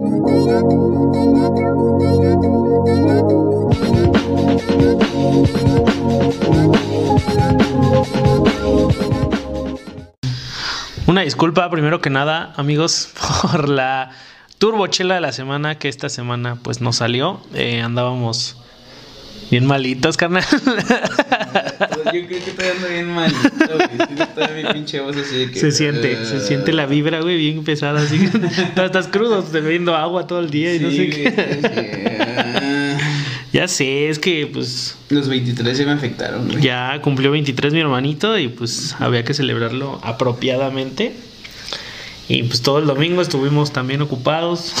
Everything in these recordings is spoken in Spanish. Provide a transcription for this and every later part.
Una disculpa, primero que nada, amigos, por la turbochela de la semana que esta semana pues nos salió. Eh, andábamos bien malitos, carnal. Yo creo que estoy ando bien malito, güey. Está mi pinche voz así de que. Se siente, se siente la vibra, güey, bien pesada, así. No, estás crudo, bebiendo agua todo el día y no sé Sí, qué. güey, es que, ah, Ya sé, es que pues Los 23 ya me afectaron, güey. ya cumplió 23 mi hermanito y pues había que celebrarlo apropiadamente. Y pues todo el domingo estuvimos también ocupados,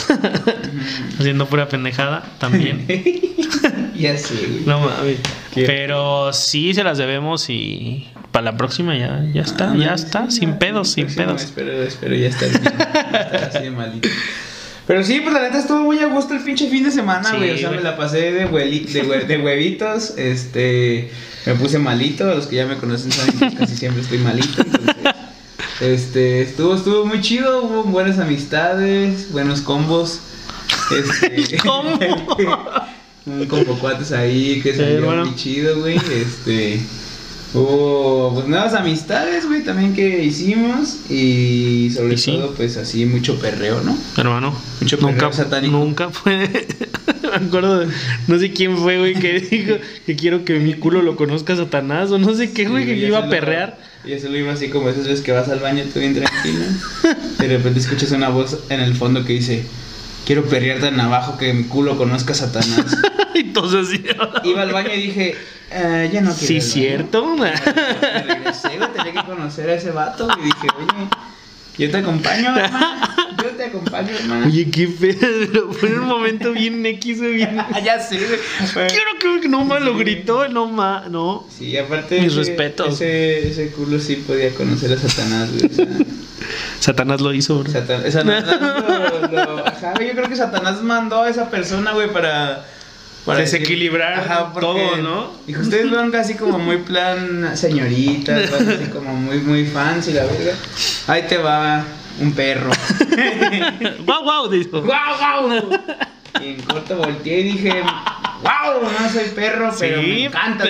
haciendo pura pendejada también. Ya sé, güey. No mames. Pero sí se las debemos y para la próxima ya, ya está, Ah, ya está, sí, sin pedos, sin pedos. Espero, espero ya estar bien. estar así de malito. Pero sí, pues la neta estuvo muy a gusto el pinche fin de semana, Sí, güey. o sea, güey. me la pasé de, hueli- de, hue- de huevitos. Este. Me puse malito. Los que ya me conocen saben que casi siempre estoy malito. Entonces. Este. Estuvo, estuvo muy chido. Hubo buenas amistades, buenos combos. Este. ¿Cómo? un combo cuates ahí que salió bueno. muy chido, güey. Este. Hubo pues nuevas amistades, güey, también que hicimos. Y sobre Y sí. todo, pues así, mucho perreo, ¿no? Hermano, Mucho perreo nunca, satánico. nunca fue. Me acuerdo de. No sé quién fue, güey, que dijo que quiero que mi culo lo conozca Satanás o no sé qué, güey, Sí, que iba se a lo- perrear. Y eso lo iba así como esas veces que vas al baño tú bien tranquilo. y de repente escuchas una voz en el fondo que dice: Quiero perrear tan abajo que mi culo conozca a Satanás. Entonces sí. Iba al baño y dije: "Eh, Ya no quiero. Sí, ir al baño". cierto. Me regresé, güey, tenía que conocer a ese vato. Y dije: Oye, yo te acompaño, hermano. Yo te acompaño, hermano. Oye, qué pedo. Fue un momento bien X, bien. Ah, ya sé, güey. Quiero que no más lo gritó, no más, no. Sí, aparte. Mis ese- respetos. Ese, ese culo sí podía conocer a Satanás, güey. O sea, Satanás lo hizo, bro. Satan- Satanás lo, lo- ajá, yo creo que Satanás mandó a esa persona, güey, para... para Desequilibrar todo, ¿no? Dijo, ustedes fueron casi como muy plan señoritas, así como muy, muy fans y la verga. Ahí te va un perro. Guau, guau, dijo. ¡Guau, guau! Y en corto volteé y dije, ¡Wow! No soy perro, pero Sí. me encanta.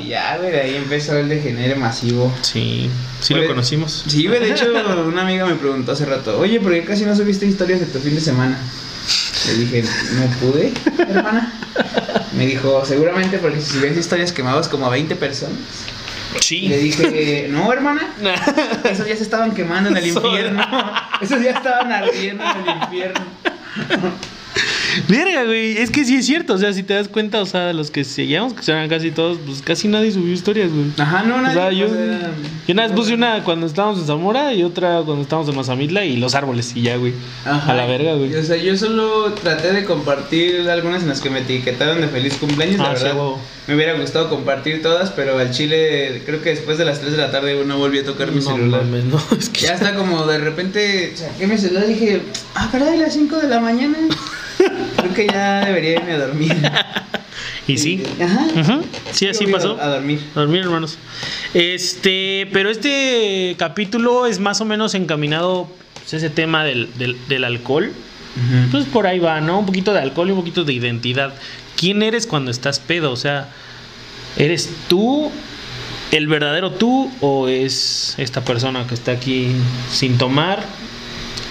y ya, güey, de ahí empezó el degenere masivo. Sí, sí Por lo el- conocimos. Sí, güey, de hecho, una amiga me preguntó hace rato, oye, ¿por qué casi no subiste historias de tu fin de semana? Le dije, no pude, hermana. Me dijo, seguramente porque si ves historias quemados como a 20 personas. Le Sí. dije, no, hermana, esos ya se estaban quemando en el infierno. Esos ya estaban ardiendo en el infierno. Verga, güey. Es que sí es cierto. O sea, si te das cuenta, o sea, los que seguíamos, que eran casi todos, pues casi nadie subió historias, güey. Ajá, no, O nadie, sea, yo, o sea, yo una vez puse una cuando estábamos en Zamora y otra cuando estábamos en Mazamitla y los árboles y ya, güey. Ajá. A la verga, güey. O sea, yo solo traté de compartir algunas en las que me etiquetaron de feliz cumpleaños, la Ah, sí, verdad. Me hubiera gustado compartir todas, pero al chile, creo que después de las 3 de la tarde no volví a tocar mi No celular. mames, no. Es que Ya está como de repente saqué mi celular y dije, ah, caray, las 5 de la mañana. Creo que ya debería irme a dormir. Y sí. Ajá. Ujú. Sí, así pasó. A dormir. A dormir, hermanos. Este, pero este capítulo es más o menos encaminado pues, ese tema del, del, del alcohol. Pues por ahí va, ¿no? Un poquito de alcohol y un poquito de identidad. ¿Quién eres cuando estás pedo? O sea, ¿eres tú el verdadero tú o es esta persona que está aquí sin tomar?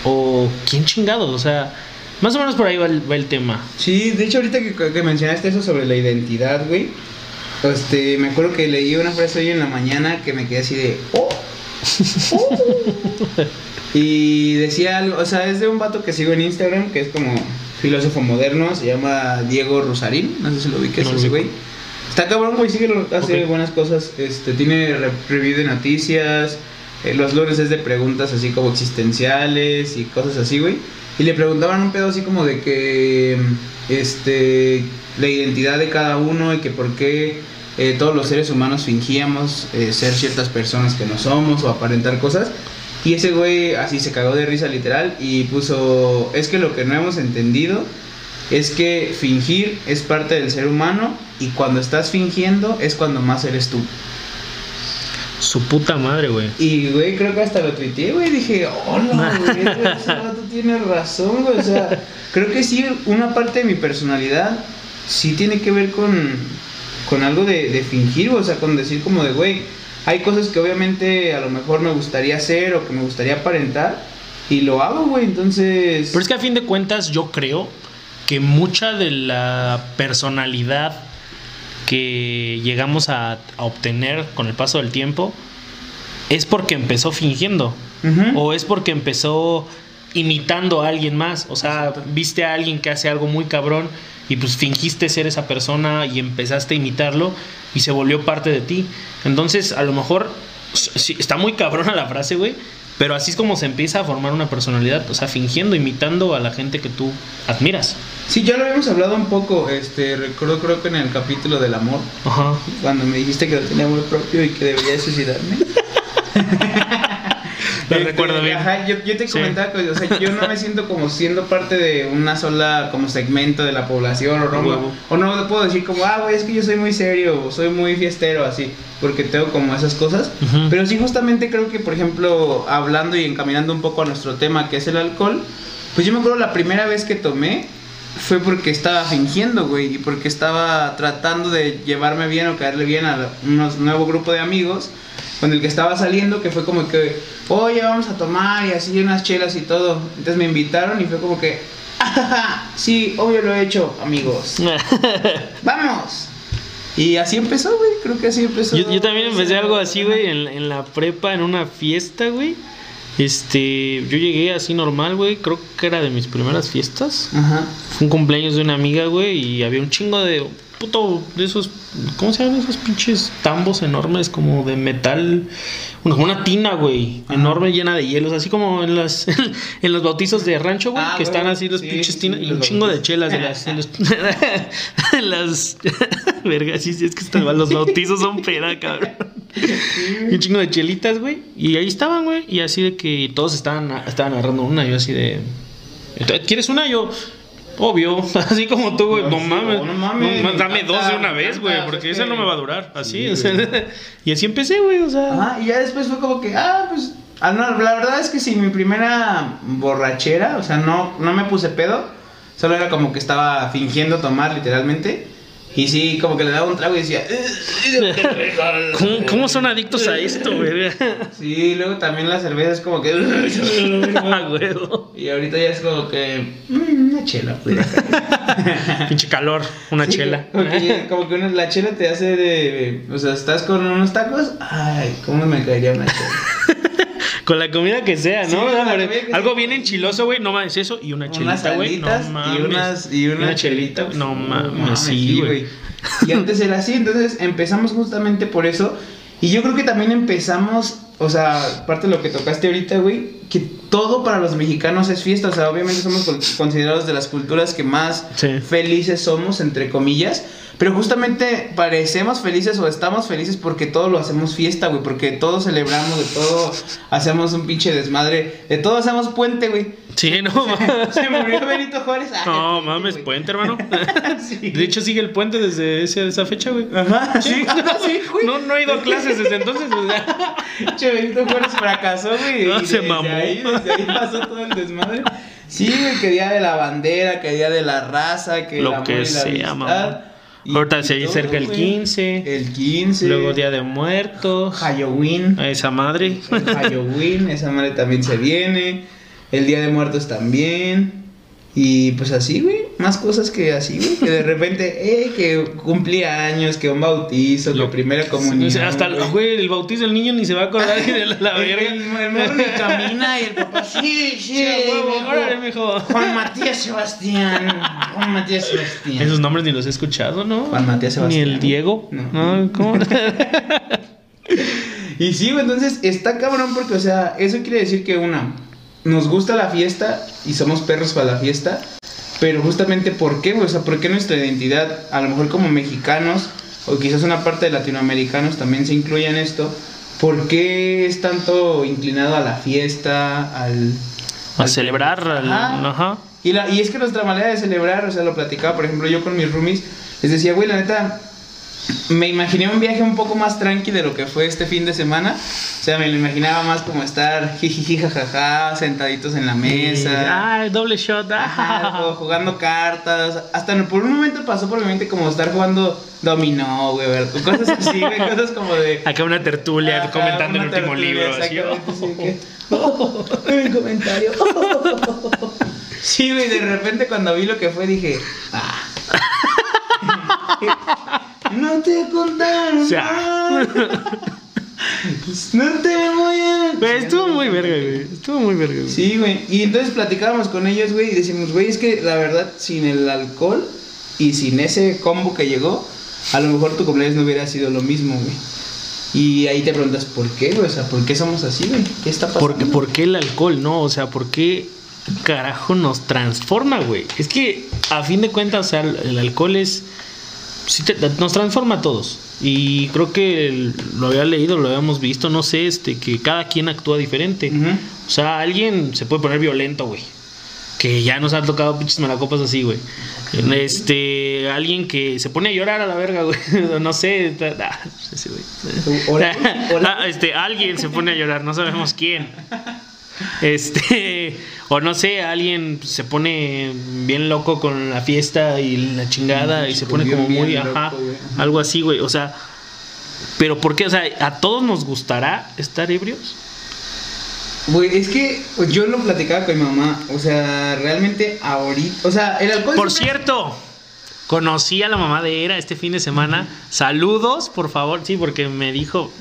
¿O quién chingados? O sea, más o menos por ahí va el, va el tema. Sí, de hecho ahorita que, que mencionaste eso sobre la identidad, güey. Este, me acuerdo que leí una frase hoy en la mañana que me quedé así de, oh, oh". y decía algo, o sea, es de un vato que sigo en Instagram, que es como filósofo moderno, se llama Diego Rosarín, no sé si lo vi que es No ese güey. Está cabrón, güey, sigue, hace buenas cosas, este, tiene re- review de noticias, eh, los lunes es de preguntas así como existenciales y cosas así, güey. Y le preguntaban un pedo así como de que, este, la identidad de cada uno y que por qué eh, todos los seres humanos fingíamos eh, ser ciertas personas que no somos o aparentar cosas. Y ese güey así se cagó de risa literal y puso, es que lo que no hemos entendido es que fingir es parte del ser humano y cuando estás fingiendo es cuando más eres tú. Su puta madre, güey. Y, güey, creo que hasta lo tuiteé, güey. Dije, hola, güey, ese vato tiene razón, güey. O sea, creo que sí, una parte de mi personalidad sí tiene que ver con, con algo de, de fingir, o sea, con decir como de, güey, hay cosas que obviamente a lo mejor me gustaría hacer o que me gustaría aparentar y lo hago, güey. Entonces... Pero es que a fin de cuentas yo creo que mucha de la personalidad que llegamos a, a obtener con el paso del tiempo es porque empezó fingiendo. O es porque empezó imitando a alguien más. O sea, viste a alguien que hace algo muy cabrón y pues fingiste ser esa persona y empezaste a imitarlo y se volvió parte de ti. Entonces, a lo mejor sí, está muy cabrona la frase, güey. Pero así es como se empieza a formar una personalidad, o sea, fingiendo, imitando a la gente que tú admiras. Sí, ya lo habíamos hablado un poco, este, recuerdo creo que en el capítulo del amor, Ajá. cuando me dijiste que no tenía amor propio y que debería de suicidarme. Lo Este, recuerdo bien. Ajá, yo, yo te Sí. comentaba que, o sea, yo no me siento como siendo parte de una sola como segmento de la población o no, Huevo. o no puedo decir como, ah, güey, es que yo soy muy serio o soy muy fiestero así, porque tengo como esas cosas. Ujú. Pero sí justamente creo que, por ejemplo, hablando y encaminando un poco a nuestro tema que es el alcohol, pues yo me acuerdo la primera vez que tomé fue porque estaba fingiendo, güey, y porque estaba tratando de llevarme bien o caerle bien a un nuevo grupo de amigos con el que estaba saliendo, que fue como que, oye, vamos a tomar y así unas chelas y todo. Entonces me invitaron y fue como que, "Ajaja, sí, obvio lo he hecho, amigos. ¡Vamos! Y así empezó, güey, creo que así empezó. Yo, yo también empecé algo así, güey, en, en la prepa, en una fiesta, güey. Este, yo llegué así normal, güey. Creo que era de mis primeras fiestas. Ajá. Fue un cumpleaños de una amiga, güey, y había un chingo de puto de esos, ¿cómo se llaman esos pinches tambos enormes como de metal? Una, una tina, güey, Ajá. enorme llena de hielos, así como en las en los bautizos de rancho, güey, Ah, que están y los sí, pinches sí, tinas y un chingo de chelas de las de los- de las verga, sí, sí, es que los bautizos son peda, cabrón. Y un chingo de chelitas, güey. Y ahí estaban, güey. Y así de que todos estaban, estaban agarrando una. Yo así de. ¿Quieres una? Yo. Obvio. Así como tú, güey. No, mames. no mames, No, dame encanta, dos de una vez, güey. Porque es esa que- no me va a durar. Así. Sí, o sea, y así empecé, güey. O sea. Ajá, y ya después fue como que, ah, pues, ah, no, la verdad es que sí, mi primera borrachera, o sea, no, no me puse pedo, solo era como que estaba fingiendo tomar literalmente, y sí, como que le daba un trago y decía, ¿Cómo, cómo son adictos a esto, güey? sí, luego también la cerveza es como que, Ah, güey. y ahorita ya es como que, "Mm, una chela, pues. Pinche calor. Una Sí, chela. Como que, como que una- la chela te hace de, o sea, estás con unos tacos, ay, cómo me caería una chela. Con la comida que sea, ¿no? Sí, Algo sea. bien enchiloso, güey. No mames, eso. Y una chelita, güey. No mames. y unas y una, chelita. chelita. No Uf, mames, sí, güey. Y antes era así, entonces empezamos justamente por eso. Y yo creo que también empezamos, o sea, parte de lo que tocaste ahorita, güey, que todo para los mexicanos es fiesta. O sea, obviamente somos considerados de las culturas que más Sí. felices somos, entre comillas. Pero justamente parecemos felices o estamos felices porque todo lo hacemos fiesta, güey. Porque todo celebramos, de todo hacemos un pinche desmadre. De todo hacemos puente, güey. Sí, no. Se murió Benito Juárez. Ah, No mames, güey. puente, hermano. Sí. De hecho, sigue el puente desde ese- esa fecha, güey. Ajá, sí, ah, sí, güey. No, no he ido a clases desde entonces. o sea. Pinche Benito Juárez fracasó, güey. No, y se desde mamó. Ahí, desde ahí pasó todo el desmadre. Sí, güey, que día de la bandera, que día de la raza, que el Lo amor que y la sea, amistad. mamá. Y- Ahorita se todo, acerca el güey. 15. El 15. Luego Día de Muertos. Halloween. A esa madre. El Halloween, esa madre también se viene. El Día de Muertos también. Y pues así, güey. Más cosas que así, güey. Que de repente, eh, que cumplía años, que un bautizo, que Lo- primera comunión. O sea, hasta el, güey. el bautizo del niño ni se va a acordar de la, verga. El, el morro ni camina y el papá, sí, sí, Sí, huevo, mijo. órale, mijo. Juan Matías Sebastián. Juan Matías Sebastián. Esos nombres ni los he escuchado, ¿no? Juan Matías Ni Sebastián. el Diego. No. No, ¿cómo? Y sí, güey, entonces está cabrón porque, o sea, eso quiere decir que una, nos gusta la fiesta y somos perros para la fiesta, pero justamente ¿por qué? O sea, ¿por qué nuestra identidad, a lo mejor como mexicanos, o quizás una parte de latinoamericanos también se incluye en esto, ¿por qué es tanto inclinado a la fiesta, al... A al- celebrar. al- Ajá. Ajá. Y, la, y es que nuestra manera de celebrar, o sea, lo platicaba, por ejemplo, yo con mis roomies, les decía, güey, la neta, me imaginé un viaje un poco más tranqui de lo que fue este fin de semana. O sea, me lo imaginaba más como estar jijiji jajaja, sentaditos en la mesa. Ah, doble shot. Ajá, Ah. o jugando cartas. Hasta por un momento pasó por mi mente como estar jugando dominó, güey, cosas así, güey, cosas como de... Acá una tertulia Ajá, comentando el último tertulia, libro. así, oh. oh, un comentario. Sí, güey, de repente cuando vi lo que fue dije, ah. No te contaron. O sea. No te voy a. Güey, estuvo muy verga, güey. Estuvo muy verga, güey. Sí, güey. Y entonces platicábamos con ellos, güey, y decimos, güey, es que la verdad, sin el alcohol y sin ese combo que llegó, a lo mejor tu cumpleaños no hubiera sido lo mismo, güey. Y ahí te preguntas, ¿por qué, güey? O sea, ¿por qué somos así, güey? ¿Qué está pasando? Porque, ¿Por qué el alcohol, no? O sea, ¿por qué carajo nos transforma, güey? Es que a fin de cuentas, o sea, el alcohol es. Sí te- nos transforma a todos. Y creo que el- lo había leído, lo habíamos visto, no sé, este, que cada quien actúa diferente. O sea, alguien se puede poner violento, güey. Que ya nos han tocado pinches malacopas así, güey. Este, alguien que se pone a llorar a la verga, güey. No sé. ah, ese güey. Hola, hola. Ah, Este, alguien se pone a llorar, no sabemos quién. Este, o no sé, alguien se pone bien loco con la fiesta y la chingada y se pone como muy, ajá, güey. Algo así, güey. O sea, pero ¿por qué? O sea, ¿a todos nos gustará estar ebrios? Güey, es que yo lo platicaba con mi mamá. O sea, realmente ahorita. O sea, el alcohol. Por siempre- cierto, conocí a la mamá de Era este fin de semana. Saludos, por favor. Sí, porque me dijo,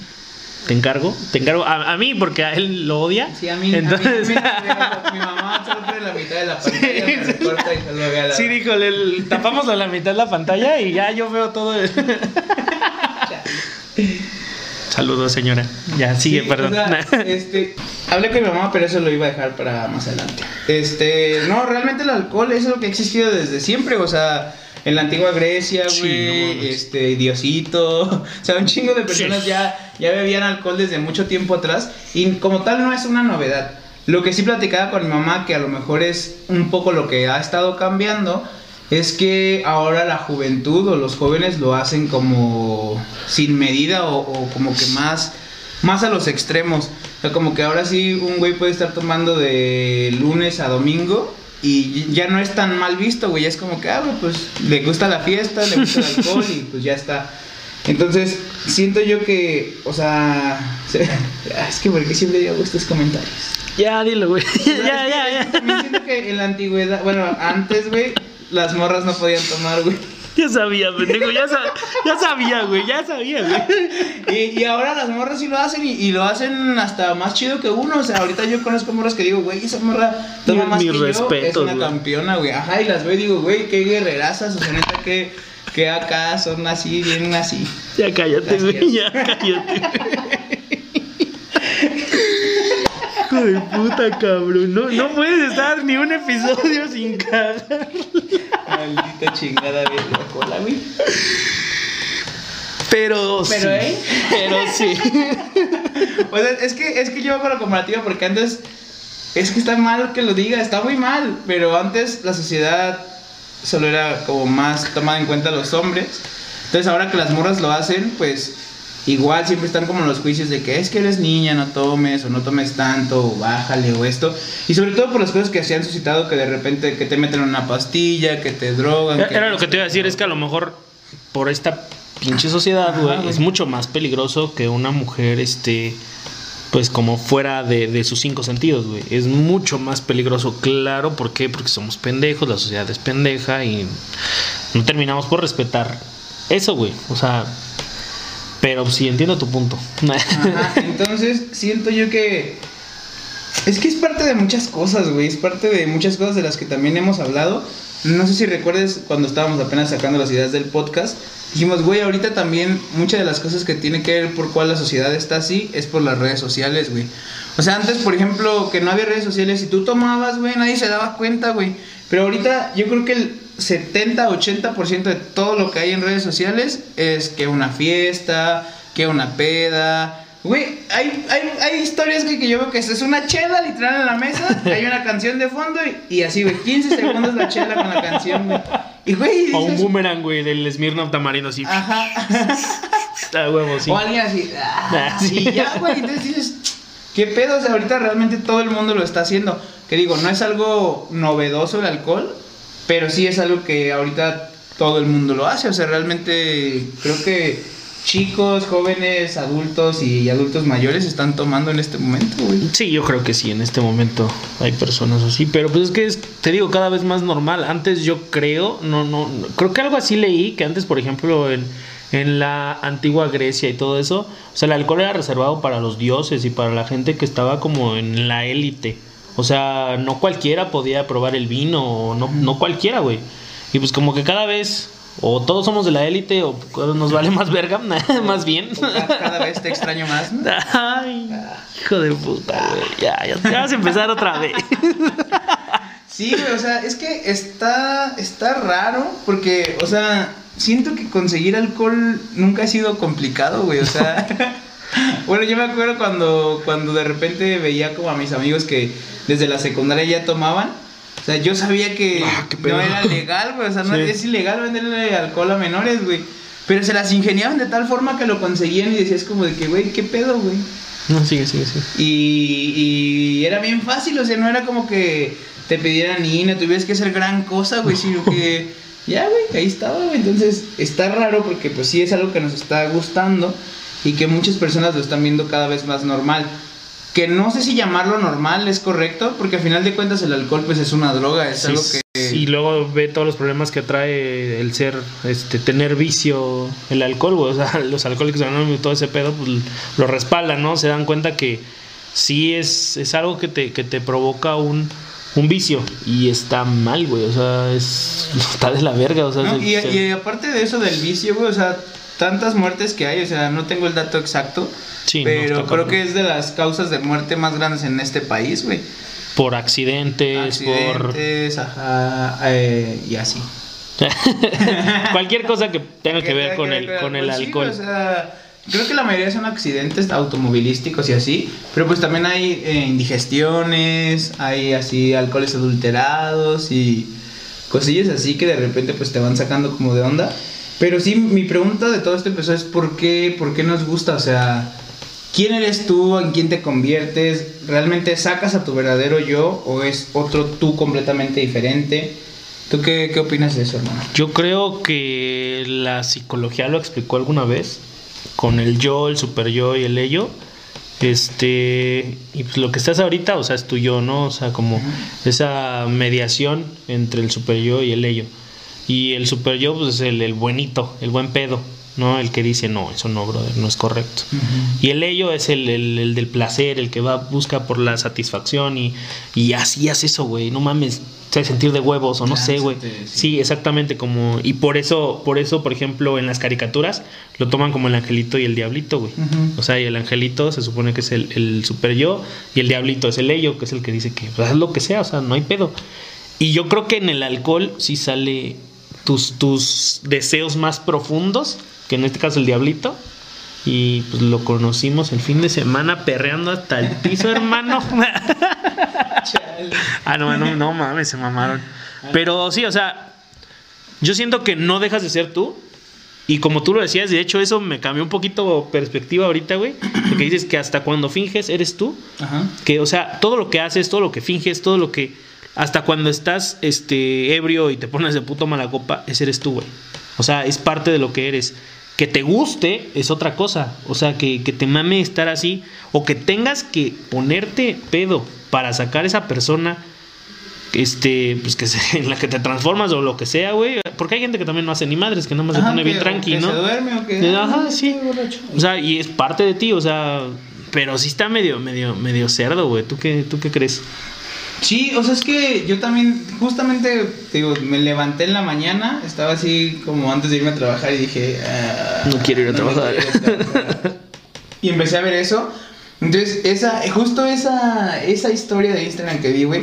te encargo, te encargo a, a mí porque a él lo odia. Sí, a mí. Entonces, a mí- a mí- mi mamá solo la mitad de la pantalla, me recorta y se lo ve a la. sí, dijo, le- tapamos a la mitad de la pantalla y ya yo veo todo. el- Saludos, señora. Ya, sigue, Sí, perdón. o sea, este, hablé con mi mamá, pero eso lo iba a dejar para más adelante. Este, no, realmente el alcohol es lo que ha existido desde siempre, o sea, en la antigua Grecia, Sí, güey, no este, Diosito, o sea, un chingo de personas Sí. ya, ya bebían alcohol desde mucho tiempo atrás y como tal no es una novedad. Lo que sí platicaba con mi mamá, que a lo mejor es un poco lo que ha estado cambiando, es que ahora la juventud o los jóvenes lo hacen como sin medida o, o como que más, más a los extremos. O sea, como que ahora sí un güey puede estar tomando de lunes a domingo y ya no es tan mal visto, güey. Es como que, ah, güey, pues le gusta la fiesta, le gusta el alcohol y pues ya está. Entonces, siento yo que, o sea, es que porque siempre digo estos comentarios. Ya, dilo, güey. ya, ya, ya. También siento que en la antigüedad, bueno, antes, güey, las morras no podían tomar, güey. Ya sabía, pendejo. Ya, sa- ya sabía, güey. Ya sabía, güey. Y, y ahora las morras sí lo hacen y, y lo hacen hasta más chido que uno. O sea, ahorita yo conozco morras que digo, güey, esa morra toma más mis que yo. respetos, Es una campeona, güey. Ajá, y las veo y digo, güey, qué guerrerazas. O sea, neta, que, que acá son así, bien así. Ya cállate, güey. Ya cállate. Hijo de puta, cabrón. No, no puedes estar ni un episodio sin cagar. Maldita chingada bien cola, güey. Pero, Pero, sí. ¿eh? Pero sí. O sea, es que, es que yo hago la comparativa porque antes. Es que está mal que lo diga, está muy mal. Pero antes la sociedad solo era como más tomada en cuenta los hombres. Entonces ahora que las morras lo hacen, pues igual siempre están como los juicios de que es que eres niña, no tomes o no tomes tanto o bájale o esto. Y sobre todo por las cosas que se han suscitado que de repente que te meten una pastilla, que te drogan. Era lo que te iba a decir, es que a lo mejor por esta pinche sociedad, güey. es mucho más peligroso que una mujer, este, pues como fuera de, de sus cinco sentidos, güey. Es mucho más peligroso, claro, ¿por qué? Porque somos pendejos, la sociedad es pendeja y no terminamos por respetar eso, güey. O sea, pero sí entiendo tu punto. Ajá, entonces siento yo que es que es parte de muchas cosas, güey, es parte de muchas cosas de las que también hemos hablado. No sé si recuerdes cuando estábamos apenas sacando las ideas del podcast, dijimos, güey, ahorita también muchas de las cosas que tiene que ver por cuál la sociedad está así es por las redes sociales, güey. O sea, antes, por ejemplo, que no había redes sociales y tú tomabas, güey, nadie se daba cuenta, güey. Pero ahorita yo creo que el 70-80% de todo lo que hay en redes sociales es que una fiesta, que una peda, Güey, hay, hay, hay historias que, que yo veo que es una chela literal en la mesa, hay una canción de fondo y, y así, güey, 15 segundos la chela con la canción, güey. Y, güey, O un boomerang, güey, del Smirnoff Tamarino así. Ajá. Ah, huevo, sí. O alguien así, ah, Ah, sí. y ya, güey, entonces dices, ¿qué pedo? O sea, ahorita realmente todo el mundo lo está haciendo. Que digo, no es algo novedoso el alcohol, pero sí es algo que ahorita todo el mundo lo hace. O sea, realmente creo que chicos, jóvenes, adultos y adultos mayores están tomando en este momento, güey. Sí, yo creo que sí, en este momento hay personas así, pero pues es que es, te digo, cada vez más normal. Antes yo creo, no, no, no- creo que algo así leí, que antes, por ejemplo, en, en la antigua Grecia y todo eso, o sea, el alcohol era reservado para los dioses y para la gente que estaba como en la élite. O sea, no cualquiera podía probar el vino, no, no cualquiera, güey. Y pues como que cada vez, o todos somos de la élite, o nos vale más verga, más bien. Cada, cada vez te extraño más, ¿no? Ay, hijo de puta, güey. Ya, ya, ya vas a empezar otra vez. Sí, güey, o sea, es que está, está raro porque, o sea, siento que conseguir alcohol nunca ha sido complicado, güey, o sea... bueno, yo me acuerdo cuando, cuando de repente veía como a mis amigos que desde la secundaria ya tomaban. O sea, yo sabía que Ah, no era legal, güey, o sea, no Sí. es ilegal venderle alcohol a menores, güey. Pero se las ingeniaban de tal forma que lo conseguían y decías como de que, güey, ¿qué pedo, güey? No, sigue, sigue, sigue. Y, y era bien fácil, o sea, no era como que te pidieran ni no tuvieras que hacer gran cosa, güey, sino que ya, güey, ahí estaba, güey. Entonces está raro porque pues sí es algo que nos está gustando y que muchas personas lo están viendo cada vez más normal. Que no sé si llamarlo normal es correcto, porque al final de cuentas el alcohol pues es una droga, es Sí, algo que... Y luego ve todos los problemas que trae el ser, este, tener vicio, el alcohol. O sea, los alcohólicos anónimos y todo ese pedo, pues lo respaldan, ¿no? Se dan cuenta que sí es, es algo que te, que te provoca un, un vicio. Y está mal, güey. O sea, es, está de la verga. O sea, ¿no? se- y, se- y aparte de eso del vicio, güey, o sea, tantas muertes que hay, o sea, no tengo el dato exacto, Sí, pero creo que es de las causas de muerte más grandes en este país, güey. por accidentes, Accidentes, ajá, eh, y así. por cualquier cosa que tenga que ver con el, con el sí, alcohol. o sea, creo que la mayoría son accidentes automovilísticos y así, pero pues también hay eh, indigestiones, hay así alcoholes adulterados y cosillas así que de repente pues te van sacando como de onda. Pero sí, mi pregunta de todo esto empezó es ¿por qué, por qué nos gusta? O sea, ¿quién eres tú? ¿En quién te conviertes? ¿Realmente sacas a tu verdadero yo o es otro tú completamente diferente? ¿Tú qué, qué opinas de eso, hermano? Yo creo que la psicología lo explicó alguna vez con el yo, el super yo y el ello. Este, y pues lo que estás ahorita, o sea, es tu yo, ¿no? O sea, como esa mediación entre el super yo y el ello. Y el super yo, pues es el, el buenito, el buen pedo, ¿no? El que dice, no, eso no, brother, no es correcto. Y el ello es el, el- el del placer, el que va, busca por la satisfacción y, y así hace eso, güey. No mames, hace sentir de huevos o no sé, güey. Sí. Sí, exactamente como y por eso, por eso, por ejemplo, en las caricaturas lo toman como el angelito y el diablito, güey. O sea, y el angelito se supone que es el, el super yo y el diablito es el ello, que es el que dice que pues, haz lo que sea, o sea, no hay pedo. Y yo creo que en el alcohol sí sale tus, tus deseos más profundos, que en este caso el diablito. Y pues lo conocimos el fin de semana perreando hasta el piso, hermano. ah, no, no, no mames, se mamaron. Pero sí, o sea, yo siento que no dejas de ser tú. Y como tú lo decías, de hecho, eso me cambió un poquito perspectiva ahorita, güey. De que dices que hasta cuando finges eres tú. Ajá. Que, o sea, todo lo que haces, todo lo que finges, todo lo que. Hasta cuando estás este, ebrio y te pones de puto mala copa, ese eres tú, güey. O sea, es parte de lo que eres. Que te guste es otra cosa. O sea, que, que te mame estar así. O que tengas que ponerte pedo para sacar esa persona. Este, pues que se- en la que te transformas o lo que sea, güey. Porque hay gente que también no hace ni madres, que nada más se pone bien tranqui, ¿no? se duerme o que Ajá, ah, sí. O sea, y es parte de ti, o sea, pero sí está medio, medio, medio cerdo, güey. ¿Tú qué, ¿Tú qué crees? Sí, o sea, es que yo también, justamente, te digo, me levanté en la mañana, estaba así como antes de irme a trabajar y dije, ah, No quiero ir a trabajar. quiero ir a trabajar. y empecé a ver eso. Entonces, esa, justo esa, esa historia de Instagram que vi, güey,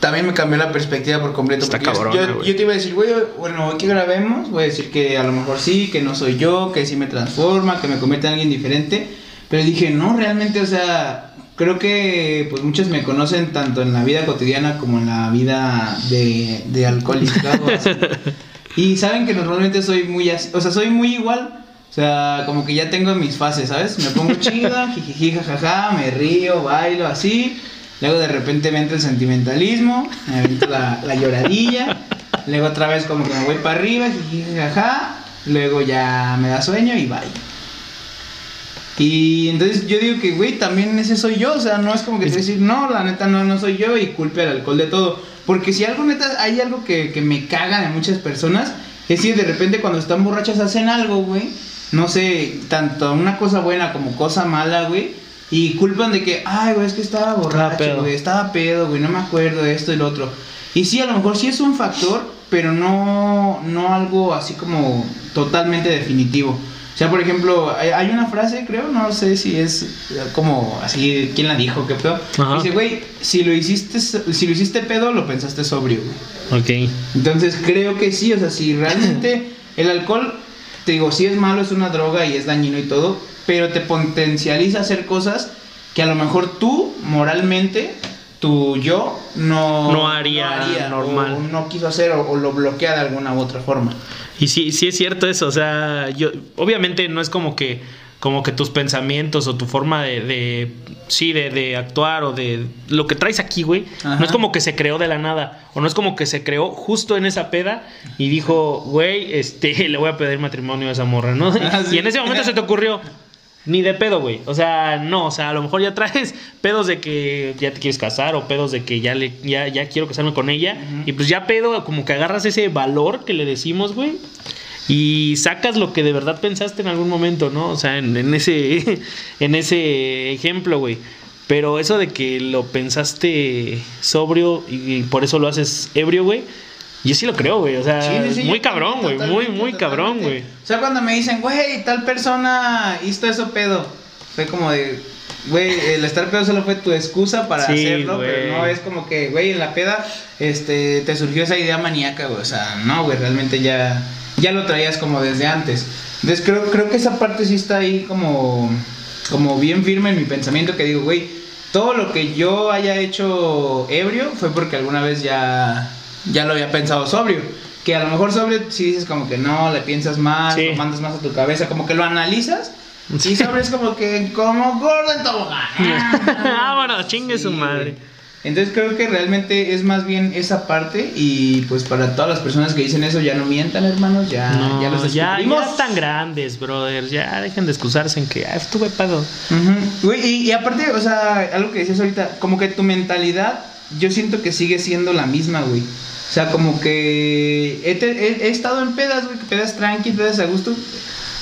también me cambió la perspectiva por completo. Está porque yo- yo, te iba a decir, güey, bueno, hoy que grabemos, voy a decir que a lo mejor sí, que no soy yo, que sí me transforma, que me convierte en alguien diferente. Pero dije, no, realmente, o sea, creo que pues muchos me conocen tanto en la vida cotidiana como en la vida de, de alcoholizado. así. y saben que normalmente soy muy así, o sea, soy muy igual. O sea, como que ya tengo mis fases, ¿sabes? Me pongo chida, jijiji, jajaja, me río, bailo, así. Luego de repente me entra el sentimentalismo, me avento la, la lloradilla. Luego otra vez como que me voy para arriba, jijiji, jajaja. Luego ya me da sueño y bye. Y entonces yo digo que, güey, también ese soy yo. O sea, no es como que te decir, no, la neta no, no soy yo y culpe al alcohol de todo. Porque si algo neta, hay algo que, que me caga de muchas personas, es si de repente cuando están borrachas hacen algo, güey. No sé, tanto una cosa buena como cosa mala, güey. Y culpan de que, ay, güey, es que estaba borracho, güey, estaba pedo, güey, no me acuerdo de esto y lo otro. Y sí, a lo mejor sí es un factor, pero no, no algo así como totalmente definitivo. O sea, por ejemplo, hay, una frase, creo, no sé si es eh, como así, ¿quién la dijo? ¿Qué pedo? Ajá. Dice, güey, si lo hiciste, si lo hiciste pedo, lo pensaste sobrio, güey. Ok. Entonces creo que sí, o sea, si realmente el alcohol, te digo, sí es malo, es una droga y es dañino y todo, pero te potencializa a hacer cosas que a lo mejor tú, moralmente, tu yo, no, No haría normal. o no quiso hacer o, o lo bloquea de alguna u otra forma. Y sí, sí es cierto eso, o sea, yo obviamente no es como que como que tus pensamientos o tu forma de, de sí, de, de actuar o de lo que traes aquí, güey, Ajá. no es como que se creó de la nada, o no es como que se creó justo en esa peda y dijo, güey, este, le voy a pedir matrimonio a esa morra, ¿no? Ah, sí. Y en ese momento se te ocurrió, ni de pedo, güey. O sea, no, o sea, a lo mejor ya traes pedos de que ya te quieres casar o pedos de que ya le ya, ya quiero casarme con ella y pues ya pedo como que agarras ese valor que le decimos, güey. Y sacas lo que de verdad pensaste en algún momento, ¿no? O sea, en, en ese en ese ejemplo, güey. Pero eso de que lo pensaste sobrio y, y por eso lo haces ebrio, güey. Yo sí lo creo, güey. O sea, Sí, sí, sí, muy cabrón, güey. Muy, totalmente, muy cabrón, güey. O sea, cuando me dicen, güey, tal persona hizo eso pedo, fue como de, güey, el estar pedo solo fue tu excusa para Sí, hacerlo, pero no es como que, güey, en la peda, este, te surgió esa idea maníaca, güey. O sea, no, güey, realmente ya, ya lo traías como desde antes. Entonces creo, creo que esa parte sí está ahí como, como bien firme en mi pensamiento que digo, güey, todo lo que yo haya hecho ebrio fue porque alguna vez ya, ya lo había pensado sobrio. Que a lo mejor sobrio si dices como que no, le piensas más, Sí. lo mandas más a tu cabeza, como que lo analizas. Y sobrio es como que como gordo en tobogán. Ah, bueno, chingue su Sí, madre. güey. Entonces creo que realmente es más bien esa parte y pues para todas las personas que dicen eso ya no mientan hermanos, ya, No, ya los ya, descubrimos. ya están grandes, brother. Ya dejen de excusarse en que ah, estuve pedo. Ujú. Güey, y, y aparte, o sea, algo que decías ahorita, como que tu mentalidad, yo siento que sigue siendo la misma, güey. O sea, como que he, he- he estado en pedas, güey, pedas tranqui, pedas a gusto,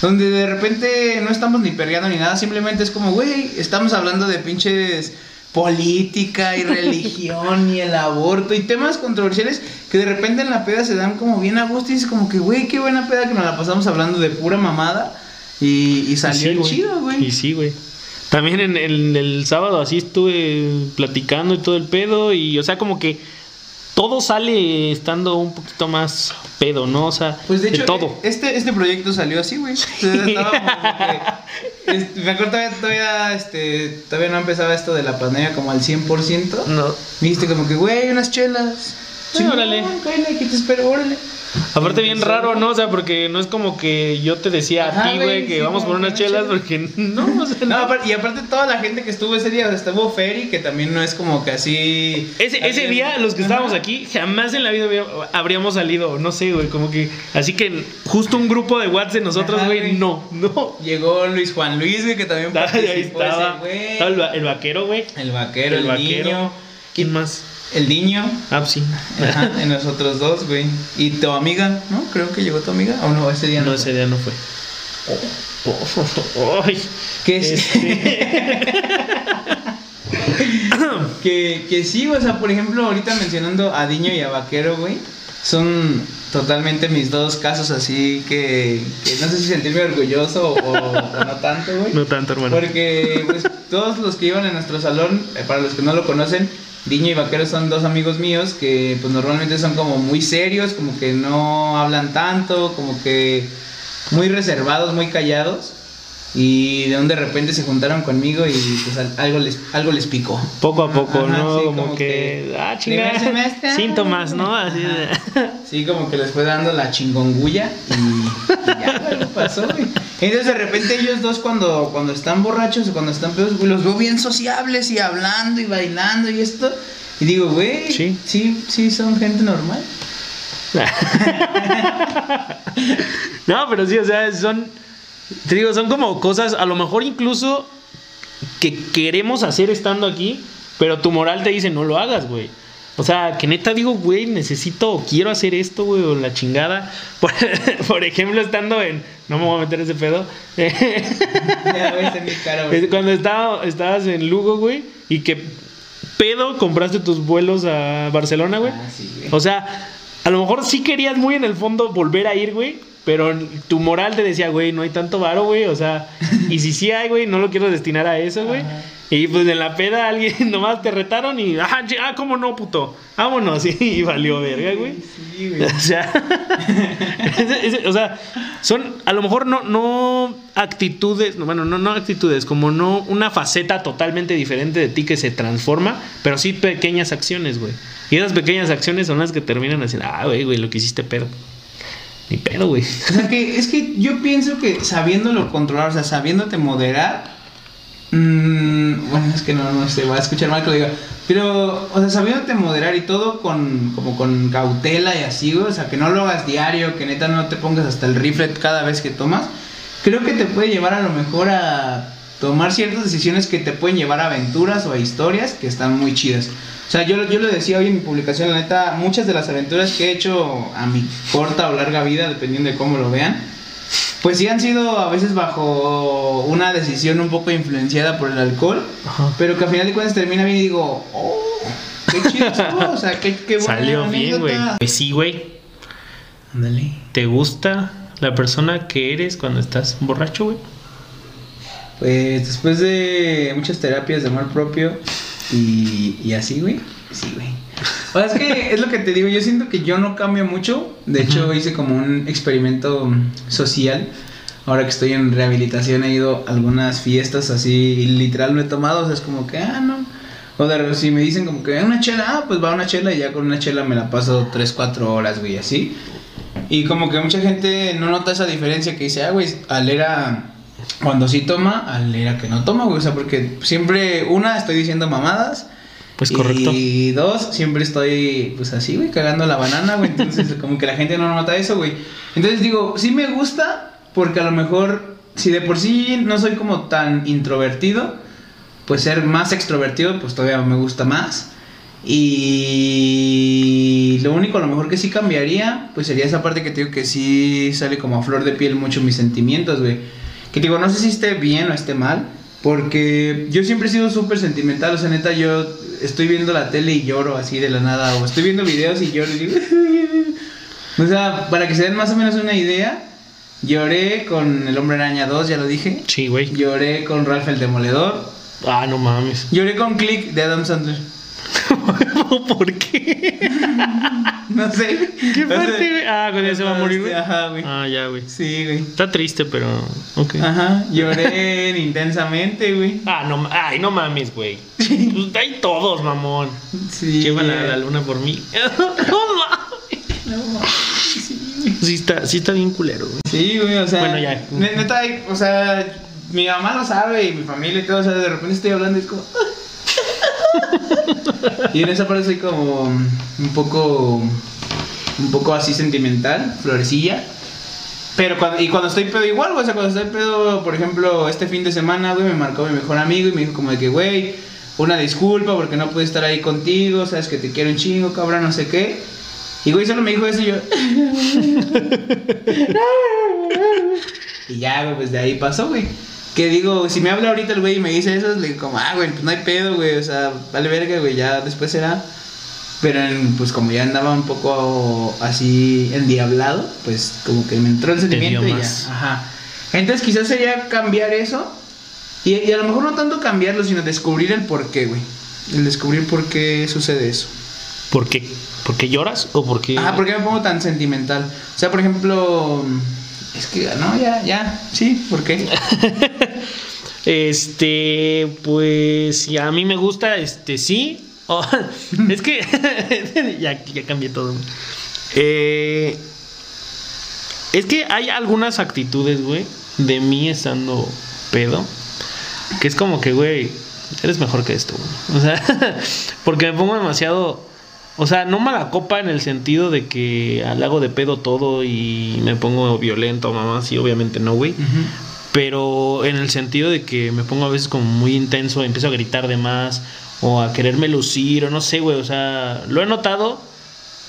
donde de repente no estamos ni perreando ni nada, simplemente es como, güey, estamos hablando de pinches política y religión y el aborto y temas controversiales que de repente en la peda se dan como bien a gusto y es como que, güey, qué buena peda que nos la pasamos hablando de pura mamada y, y salió Sí, chido, güey. Y sí, güey. También en el, el sábado así estuve platicando y todo el pedo. Y, o sea, como que todo sale estando un poquito más pedo, ¿no? O sea, Pues de hecho, todo. Este, este proyecto salió así, güey. O sea, estábamos como que- es- me acuerdo todavía, todavía, este, todavía no empezaba esto de la pandemia como al 100%. No. Me dijiste como que, güey, unas chelas. Sí, órale. cállate, aquí te espero, órale. Aparte bien raro, ¿no? O sea, porque no es como que yo te decía Ajá, a ti, güey, que sí, vamos por unas chelas, porque no, o sea, No, y aparte toda la gente que estuvo ese día, o sea, estuvo Ferry, que también no es como que así... Ese, ese día, los que estábamos Ajá. aquí, jamás en la vida habría- habríamos salido, no sé, güey, como que... Así que justo un grupo de WhatsApp de nosotros, güey, no, no. Llegó Luis Juan Luis, güey, que también Ahí participó ese estaba, güey. estaba el, va- el vaquero, güey. El vaquero, el, niño. ¿Quién más? El niño. Ah, pues sí. Ajá, en nosotros dos, güey. Y tu amiga, ¿no? Creo que llegó tu amiga. O no, ese día no. No, fue. ese día no fue. Ay, Que, es- este, que, que sí, o sea, por ejemplo, ahorita mencionando a Diño y a Vaquero, güey. Son totalmente mis dos casos así que, que no sé si sentirme orgulloso o, o no tanto, güey. no tanto, hermano. Porque pues, todos los que iban en nuestro salón, eh, para los que no lo conocen, Diño y Vaquero son dos amigos míos que pues normalmente son como muy serios, como que no hablan tanto, como que muy reservados, muy callados. Y de un de repente se juntaron conmigo y pues al- algo les, algo les picó. Poco a poco, Ajá, ¿no? sí, como, como que, que ah, chingada. Síntomas, ¿no? Así de. Sí, como que les fue dando la chingongulla y, y ya, güey, pasó, güey. Entonces de repente ellos dos cuando, cuando están borrachos o cuando están pedos, güey, los veo bien sociables y hablando y bailando y esto. Y digo, güey, Sí. sí, sí, son gente normal. no, pero sí, o sea, son. Te digo, son como cosas, a lo mejor incluso que queremos hacer estando aquí, pero tu moral te dice no lo hagas, güey. O sea, que neta digo, güey, necesito o quiero hacer esto, güey, o la chingada. Por, por ejemplo, estando en. No me voy a meter ese pedo. Ya ves en mi cara, güey. Es Cuando estaba, estabas en Lugo, güey, y que pedo compraste tus vuelos a Barcelona, güey. Ah, sí, güey. O sea, a lo mejor sí querías muy en el fondo volver a ir, güey. Pero tu moral te decía, güey, no hay tanto varo, güey. O sea, y si sí hay, güey, no lo quiero destinar a eso, güey. Ajá. Y pues en la peda alguien nomás te retaron y, ah, ah, cómo no, puto. Vámonos. Y valió verga, güey. Sí, güey. O sea, o sea, son a lo mejor no, no actitudes, no, bueno, no, no actitudes, como no una faceta totalmente diferente de ti que se transforma, pero sí pequeñas acciones, güey. Y esas pequeñas acciones son las que terminan haciendo, ah, güey, güey, lo que hiciste pedo. Ni pedo, güey. O sea que es que yo pienso que sabiéndolo controlar, o sea, sabiéndote moderar, mm, bueno, es que no, no se va a escuchar mal que lo diga, pero, o sea, sabiéndote moderar y todo con, como con cautela y así, güey, o sea, que no lo hagas diario, que neta no te pongas hasta el rifle cada vez que tomas, creo que te puede llevar a lo mejor a tomar ciertas decisiones que te pueden llevar a aventuras o a historias que están muy chidas. O sea, yo, yo lo decía hoy en mi publicación, la neta, muchas de las aventuras que he hecho a mi corta o larga vida, dependiendo de cómo lo vean, pues sí han sido a veces bajo una decisión un poco influenciada por el alcohol, Ajá. pero que al final de cuentas termina bien y digo, oh, qué chido estuvo, o sea, qué, qué buena Salió bien, güey. Pues sí, güey. Ándale. ¿Te gusta la persona que eres cuando estás borracho, güey? Pues después de muchas terapias de amor propio y, y así, güey. Sí, güey. O sea, es que es lo que te digo, yo siento que yo no cambio mucho. De hecho, hice como un experimento social. Ahora que estoy en rehabilitación he ido a algunas fiestas así y literal no he tomado, o sea, es como que, ah, no. O de re- si me dicen como que una chela, ah, pues va una chela y ya con una chela me la paso 3, 4 horas, güey, así. Y como que mucha gente no nota esa diferencia que dice, ah, güey, al era cuando sí toma, al era que no toma, güey. O sea, porque siempre, una, estoy diciendo mamadas. Pues correcto. Y dos, siempre estoy, pues así, güey, cagando la banana, güey. Entonces, como que la gente no nota eso, güey. Entonces digo, sí me gusta, porque a lo mejor, si de por sí no soy como tan introvertido, pues ser más extrovertido, pues todavía me gusta más. Y lo único a lo mejor que sí cambiaría, pues sería esa parte que te digo que sí sale como a flor de piel mucho mis sentimientos, güey. Que digo, no sé si esté bien o esté mal, porque yo siempre he sido súper sentimental, o sea, neta, yo estoy viendo la tele y lloro así de la nada, o estoy viendo videos y lloro y digo... o sea, para que se den más o menos una idea, lloré con El Hombre Araña 2, ya lo dije. Sí, güey. Lloré con Ralph el Demoledor. Ah, no mames. Lloré con Click de Adam Sandler. ¿Por qué? No sé. ¿Qué O sea, parte, güey? Ah, ya se va a morir, güey. Ajá, güey. Ah, ya, güey. Sí, güey. Está triste, pero. Ok. Ajá, lloré intensamente, güey. Ah, no, ay, no mames, güey. Pues hay todos, mamón. Sí. A güey. la luna por mí. no mames. No, mames, sí, güey. Sí está, sí está bien culero, güey. Sí, güey, o sea. Bueno, ya. ne- Neta, o sea, mi mamá lo sabe y mi familia y todo, o sea, de repente estoy hablando y es como. y en esa parte soy como un poco. Un poco así sentimental, florecilla. Pero cuando, y cuando estoy pedo igual, güey, o sea, cuando estoy pedo, por ejemplo, este fin de semana, güey, me marcó mi mejor amigo y me dijo como de que, güey, una disculpa porque no pude estar ahí contigo, sabes que te quiero un chingo, cabrón, no sé qué. Y güey, solo me dijo eso y yo... y ya, güey, pues de ahí pasó, güey. Que digo, si me habla ahorita el güey y me dice eso, le digo como, ah, güey, pues no hay pedo, güey, o sea, vale verga, güey, ya después será. Pero en- pues como ya andaba un poco así endiablado, pues como que me entró el sentimiento y ya. Ajá. Entonces quizás sería cambiar eso. Y, y a lo mejor no tanto cambiarlo, sino descubrir el por qué, güey. El descubrir por qué sucede eso. ¿Por qué? ¿Por qué lloras o por qué? Ajá, ¿por qué me pongo tan sentimental? O sea, por ejemplo, Es que, no, ya, ya, sí, ¿por qué? Este, pues, si a mí me gusta, este, sí. Oh, es que ya, ya cambié todo. Eh, es que hay algunas actitudes, güey, de mí estando pedo, que es como que, güey, eres mejor que esto, güey. O sea, porque me pongo demasiado... O sea, no mala copa en el sentido de que al hago de pedo todo y me pongo violento, mamá, sí, obviamente no, güey. Pero en el sentido de que me pongo a veces como muy intenso, empiezo a gritar de más o a quererme lucir o no sé, güey. O sea, lo he notado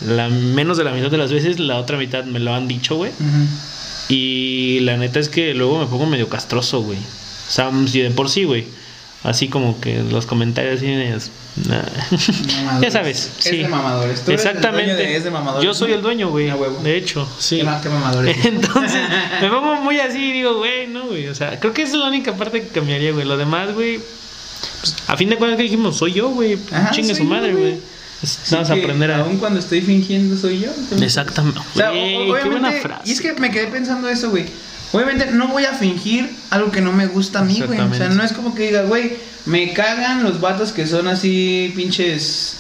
la menos de la mitad de las veces, la otra mitad me lo han dicho, güey. Y la neta es que luego me pongo medio castroso, güey. O sea, si de por sí, güey. Así como que los comentarios así es, nah. ya sabes. Es sí. de mamadores. Tú eres el Exactamente. de- es de mamadores, Yo soy el dueño, güey. De hecho, sí. Qué, ma- qué mamadores. Entonces, me pongo muy así y digo, güey, no, güey. O sea, creo que esa es la única parte que cambiaría, güey. Lo demás, güey. pues, a fin de cuentas, que dijimos, soy yo, güey. Chingue su madre, güey. Vamos a aprender a. Aún cuando estoy fingiendo soy yo. Exactamente. O sea, o- qué buena frase. Y es que me quedé pensando eso, güey. Obviamente no voy a fingir algo que no me gusta a mí, güey. O sea, no es como que diga, güey, me cagan los vatos que son así pinches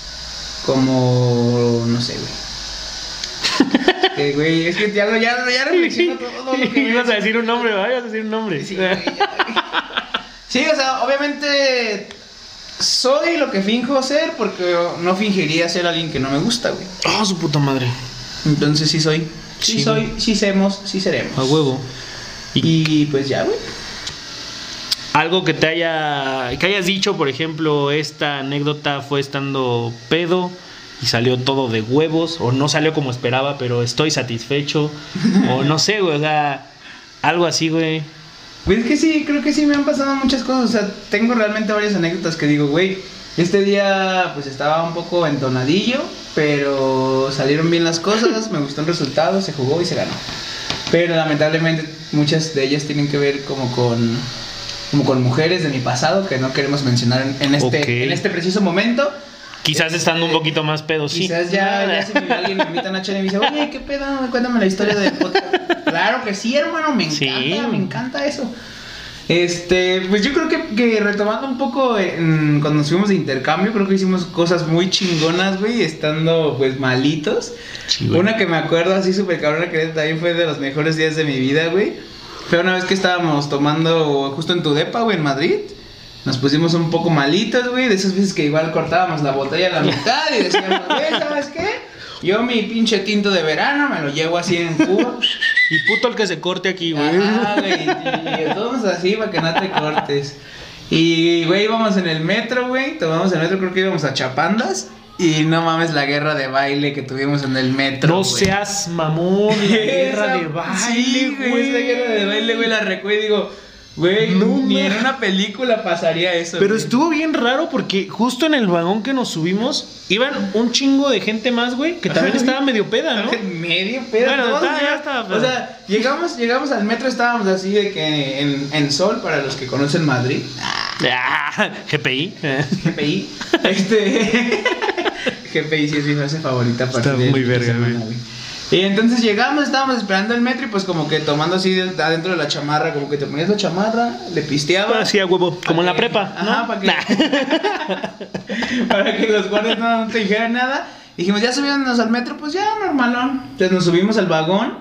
como no sé, güey. que güey, es que ya lo ya, ya reflexiono todo lo que Ibas a decir un nombre, ¿verdad? Ibas a decir un nombre. Sí, güey. Sí, o sea, obviamente soy lo que finjo ser porque no fingiría ser alguien que no me gusta, güey. Ah, su puta madre. Entonces sí soy. Sí, Sí. soy, sí semos, sí seremos. A huevo. Y pues ya, güey. Algo que te haya. que hayas dicho, por ejemplo, esta anécdota fue estando pedo y salió todo de huevos, o no salió como esperaba, pero estoy satisfecho, o no sé, güey, o sea, algo así, güey. Pues es que sí, creo que sí me han pasado muchas cosas. O sea, tengo realmente varias anécdotas que digo, güey, este día pues estaba un poco entonadillo, pero salieron bien las cosas, me gustó el resultado, se jugó y se ganó. Pero lamentablemente muchas de ellas tienen que ver como con como con mujeres de mi pasado que no queremos mencionar en, en este Ok. en este preciso momento. Quizás estando un poquito más pedo, sí. Quizás ya, ya si me- alguien me invita a una chela y me dice, oye, ¿qué pedo? Cuéntame la historia del podcast. claro que sí, hermano, me encanta, Sí. me encanta eso. Este, pues yo creo que, que retomando un poco en- cuando nos fuimos de intercambio, creo que hicimos cosas muy chingonas, güey, estando pues malitos. Una que me acuerdo así súper cabrona que también fue de los mejores días de mi vida, güey. Fue una vez que estábamos tomando justo en tu depa, güey, en Madrid. Nos pusimos un poco malitos, güey. De esas veces que igual cortábamos la botella a la mitad y decíamos, güey, ¿sabes qué? Yo mi pinche tinto de verano me lo llevo así en Cuba. Y puto el que se corte aquí, güey. Ajá, güey. Y todos así para que no te cortes. Y, güey, íbamos en el metro, güey. Tomamos el metro, creo que íbamos a Chapandas. Y no mames la guerra de baile que tuvimos en el metro. No seas mamón, la guerra de baile, Sí, güey. Esa guerra de baile, güey, la recuerdo y digo, güey, No ni en una película pasaría eso. Pero güey. estuvo bien raro porque justo en el vagón que nos subimos iban un chingo de gente más, güey, que también estaba medio peda, ¿no? Medio pedo. Bueno, estaba- ya estaba O pedo. sea, llegamos, llegamos al metro, estábamos así de que en, en Sol, para los que conocen Madrid. Ah, GPI. GPI. Este. GPI sí es mi frase favorita para Está muy verga, güey. Y entonces llegamos, estábamos esperando el metro y pues como que tomando así de- adentro de la chamarra, como que te ponías la chamarra, le pisteabas. Así a huevo, como en la que- prepa, ¿no? Ajá, para que, Nah. para que los guardias no te dijeran nada. Dijimos, ya subiéndonos al metro, pues ya, normalón. Entonces nos subimos al vagón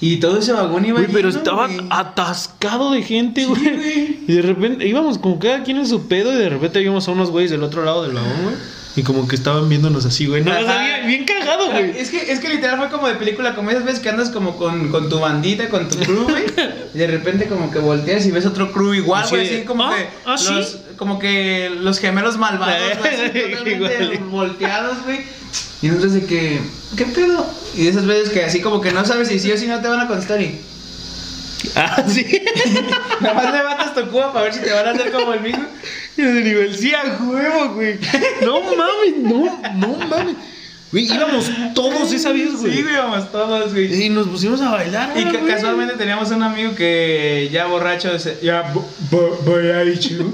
y todo ese vagón iba Güey, pero lleno, estaba güey. atascado de gente, güey. güey. y de repente íbamos como cada quien en su pedo y de repente vimos a unos güeyes del otro lado del vagón, güey. Y como que estaban viéndonos así, güey. No, Ajá. bien, cagado, güey. Es que, es que literal fue como de película, como esas veces que andas como con, con tu bandita, con tu crew, güey. y de repente como que volteas y ves otro crew igual, güey. Así como ¿ah? que. ¿Ah, sí? los, Como que los gemelos malvados, güey, así totalmente Igual. volteados, güey. Y nosotros de que. ¿Qué pedo? Y de esas veces que así como que no sabes si sí o si no te van a contestar y. Ah, sí. Nada más levantas tu cuba para ver si te van a hacer como el mismo. Y de nivel, sí, a huevo, güey. No mames, no, no mames. Güey, íbamos todos esa vez, güey. Sí, güey, vamos todos, güey. Y nos pusimos a bailar, Y güey. casualmente teníamos un amigo que ya borracho, se, ya bo- bo- borracho,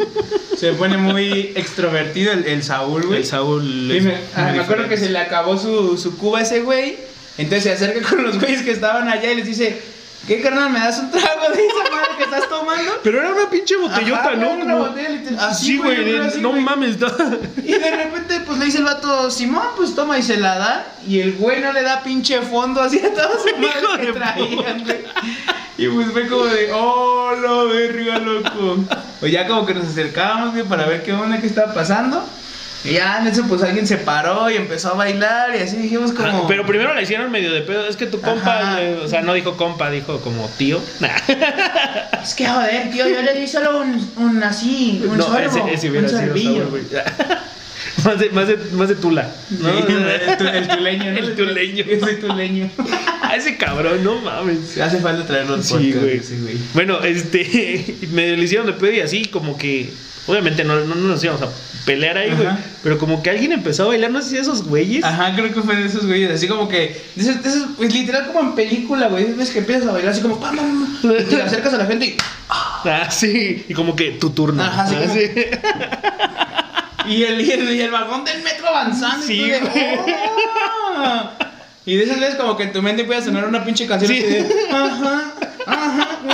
se pone muy extrovertido, el, el Saúl, güey. El Saúl. Y es me, ah, me acuerdo que se le acabó su, su cuba a ese güey. Entonces se acerca con los güeyes que estaban allá y les dice: ¿Qué carnal? ¿Me das un trago de esa madre que estás tomando? Pero era una pinche botellota, Ajá, ¿no? era una Como- botella literal. Así, Sí, güey, así, no güey. mames. no. Y de repente, pues le dice el vato, Simón, pues toma y se la da. Y el güey no le da pinche fondo así a Hijo madre que traían, güey. Y pues fue como de, oh, la verga, loco. Pues ya como que nos acercábamos, güey, para ver qué onda, qué estaba pasando. Y ya en eso, pues alguien se paró y empezó a bailar. Y así dijimos como. Ah, Pero primero la hicieron medio de pedo. Es que tu compa, eh, o sea, no dijo compa, dijo como tío. Es que joder, tío, yo le di solo un, un así, un no, sorbo, ese, ese un sorbillo. Más, de, más, de, más de tula. ¿no? Sí, el, tu- el tuleño, ¿no? El tuleño. Soy tuleño. Ah, ese cabrón, no mames. Hace falta traerlo al Sí, güey. ese güey. Bueno, este, me le hicieron de pedo y así como que, obviamente no, no, no nos íbamos a pelear ahí, güey, pero como que alguien empezó a bailar, no sé si de esos güeyes. Ajá, creo que fue de esos güeyes, así como que, esos, pues literal como en película, güey, ves que empiezas a bailar así como, pam, pam, pam, y te acercas a la gente y, Ah, sí, y como que tu turno. Ajá, sí, Ah, como- sí. y el, y el, y el vagón del metro avanzando Sí, y de. "Oh". Y de esas veces como que en tu mente puede sonar una pinche canción Sí. así de, ajá,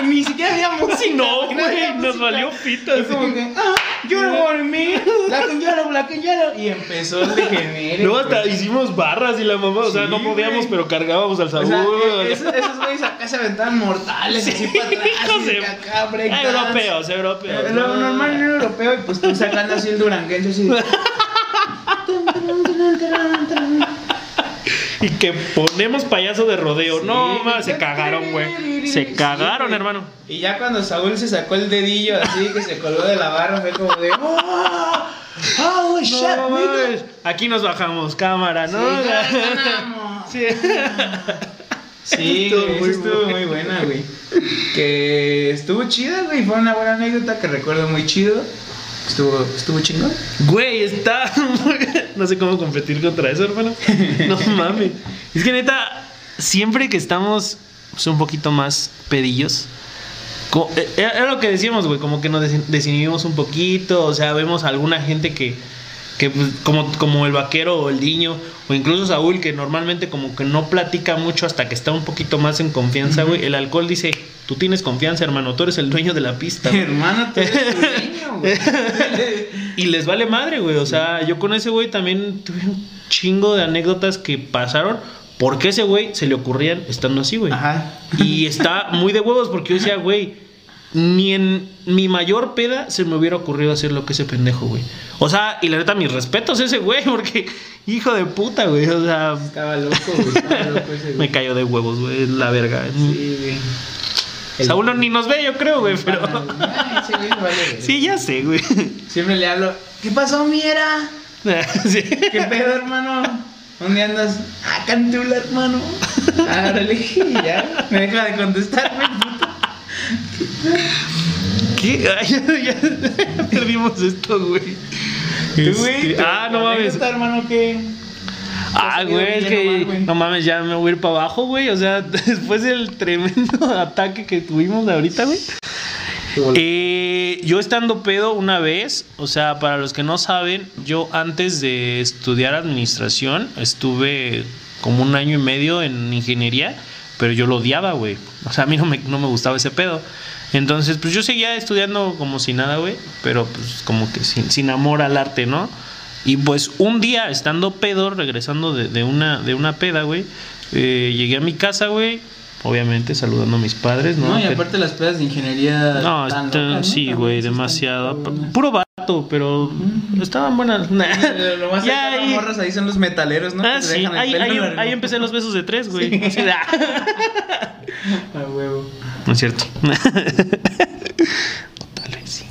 ni siquiera había música. No, güey, nos valió pita. Y como que, ah, you don't want me, black and yellow, black and yellow. Y empezó el degenere. Luego hasta güey. hicimos barras y la mamá, o sea, no podíamos, pero cargábamos al eh, esos, güeyes acá se aventaban mortales, así para atrás, de- de Ah, europeos, europeos. Eh, Lo normal en europeo, y pues tú sacando así el duranguense así. Y que ponemos payaso de rodeo. Sí, no, mames, se cagaron, güey. Se cagaron, hermano. Y ya cuando Saúl se sacó el dedillo así que se colgó de la barra, fue como de. ¡Oh! Mames. Aquí nos bajamos, cámara, ¿no? Sí. Sí. Sí, Estuvo muy estuvo muy buena, güey. Que estuvo chida, güey. Fue una buena anécdota que recuerdo muy chido. Estuvo, estuvo chingón. Güey, está. no sé cómo competir contra eso, hermano. No mames. Es que neta, siempre que estamos pues, un poquito más pedillos. eh, Era era lo que decíamos, güey, como que nos des- desinhibimos un poquito, o sea, vemos a alguna gente que, que pues, como, como el vaquero o el niño, o incluso Saúl, que normalmente como que no platica mucho hasta que está un poquito más en confianza, güey. El alcohol dice, tú tienes confianza, hermano, tú eres el dueño de la pista. güey". Hermano, tú eres tu niño, güey. Y les vale madre, güey. O sea, yo con ese güey también tuve un chingo de anécdotas que pasaron. Porque ese güey se le ocurrían estando así, güey. Ajá. Y está muy de huevos porque yo decía, güey, ni en mi mayor peda se me hubiera ocurrido hacer lo que ese pendejo, güey. O sea, y la neta, mis respetos a ese güey, porque hijo de puta, güey. O sea, Estaba loco, güey. Estaba loco ese güey. me cayó de huevos, güey, la verga. Sí, güey. El- Saúl no- ni nos ve, yo creo, güey, pero. Ay, ese güey vale, güey. Sí, ya sé, güey. Siempre le hablo. ¿Qué pasó, Miera? Sí. ¿Qué pedo, hermano? ¿Dónde andas? Acá en Tula, hermano. Árale, y ya. Me deja de contestar, güey. ¿Qué? Ay, ya, ya perdimos esto, güey. Este, ah, no mames. anécdota, hermano, que. Ah, güey, es que nomás, no mames, ya me voy a ir para abajo, güey. O sea, después del tremendo ataque que tuvimos de ahorita, güey. Eh, yo estando pedo una vez, o sea, para los que no saben, yo antes de estudiar administración estuve como un año y medio en ingeniería, pero yo lo odiaba, güey. O sea, a mí no me, no me gustaba ese pedo. Entonces, pues yo seguía estudiando como si nada, güey, pero pues como que sin, sin amor al arte, ¿no? Y pues un día, estando pedo, regresando de, de una, de una peda, güey, eh, llegué a mi casa, güey, obviamente saludando a mis padres, ¿no? No, y aparte las pedas de ingeniería. no, tan está- locas, ¿no? sí, güey, demasiado. Puro vato, pero estaban buenas. Lo más Ya ahí- morras ahí son los metaleros, ¿no? Ah, sí, dejan el ahí, pelo ahí- largo. ahí empecé los besos de tres, güey. Sí. Así de, ah. A huevo. No es cierto. Tal vez sí.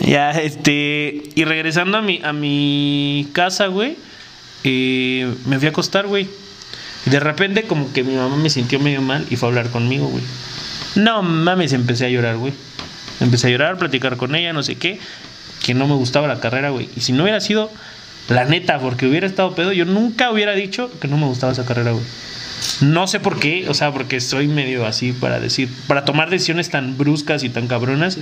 Ya, este. Y regresando a mi, a mi casa, güey. eh, me fui a acostar, güey. Y de repente, como que mi mamá me sintió medio mal y fue a hablar conmigo, güey. No mames, empecé a llorar, güey. Empecé a llorar, platicar con ella, no sé qué. Que no me gustaba la carrera, güey. Y si no hubiera sido, la neta, porque hubiera estado pedo, yo nunca hubiera dicho que no me gustaba esa carrera, güey. No sé por qué, o sea, porque soy medio así para decir, para tomar decisiones tan bruscas y tan cabronas,